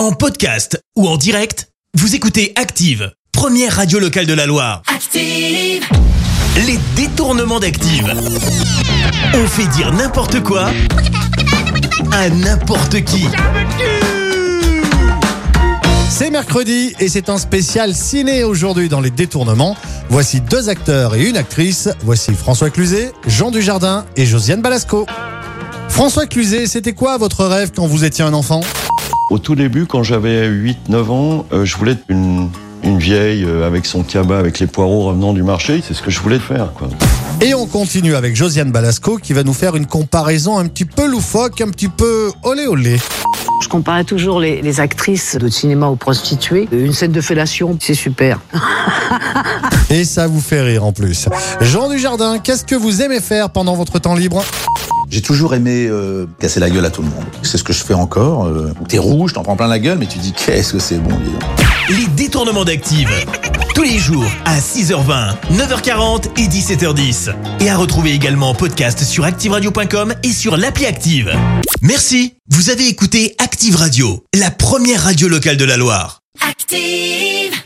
En podcast ou en direct, vous écoutez Active, première radio locale de la Loire. Active, Les détournements d'Active. On fait dire n'importe quoi à n'importe qui. C'est mercredi et c'est un spécial ciné aujourd'hui dans les détournements. Voici deux acteurs et une actrice. Voici François Cluzet, Jean Dujardin et Josiane Balasco. François Cluzet, c'était quoi votre rêve quand vous étiez un enfant? Au tout début, quand j'avais 8-9 ans, euh, je voulais être une, une vieille euh, avec son cabas, avec les poireaux revenant du marché. C'est ce que je voulais faire. Quoi. Et on continue avec Josiane Balasco qui va nous faire une comparaison un petit peu loufoque, un petit peu olé olé. Je comparais toujours les, les actrices de cinéma aux prostituées. Une scène de fellation, c'est super. Et ça vous fait rire en plus. Jean Dujardin, qu'est-ce que vous aimez faire pendant votre temps libre? J'ai toujours aimé euh, casser la gueule à tout le monde. C'est ce que je fais encore. Euh, T'es rouge, t'en prends plein la gueule, mais tu dis qu'est-ce que c'est bon, dis donc. Les détournements d'Active. Tous les jours à 6h20, 9h40 et 17h10. Et à retrouver également en podcast sur ActiveRadio.com et sur l'appli Active. Merci. Vous avez écouté Active Radio, la première radio locale de la Loire. active.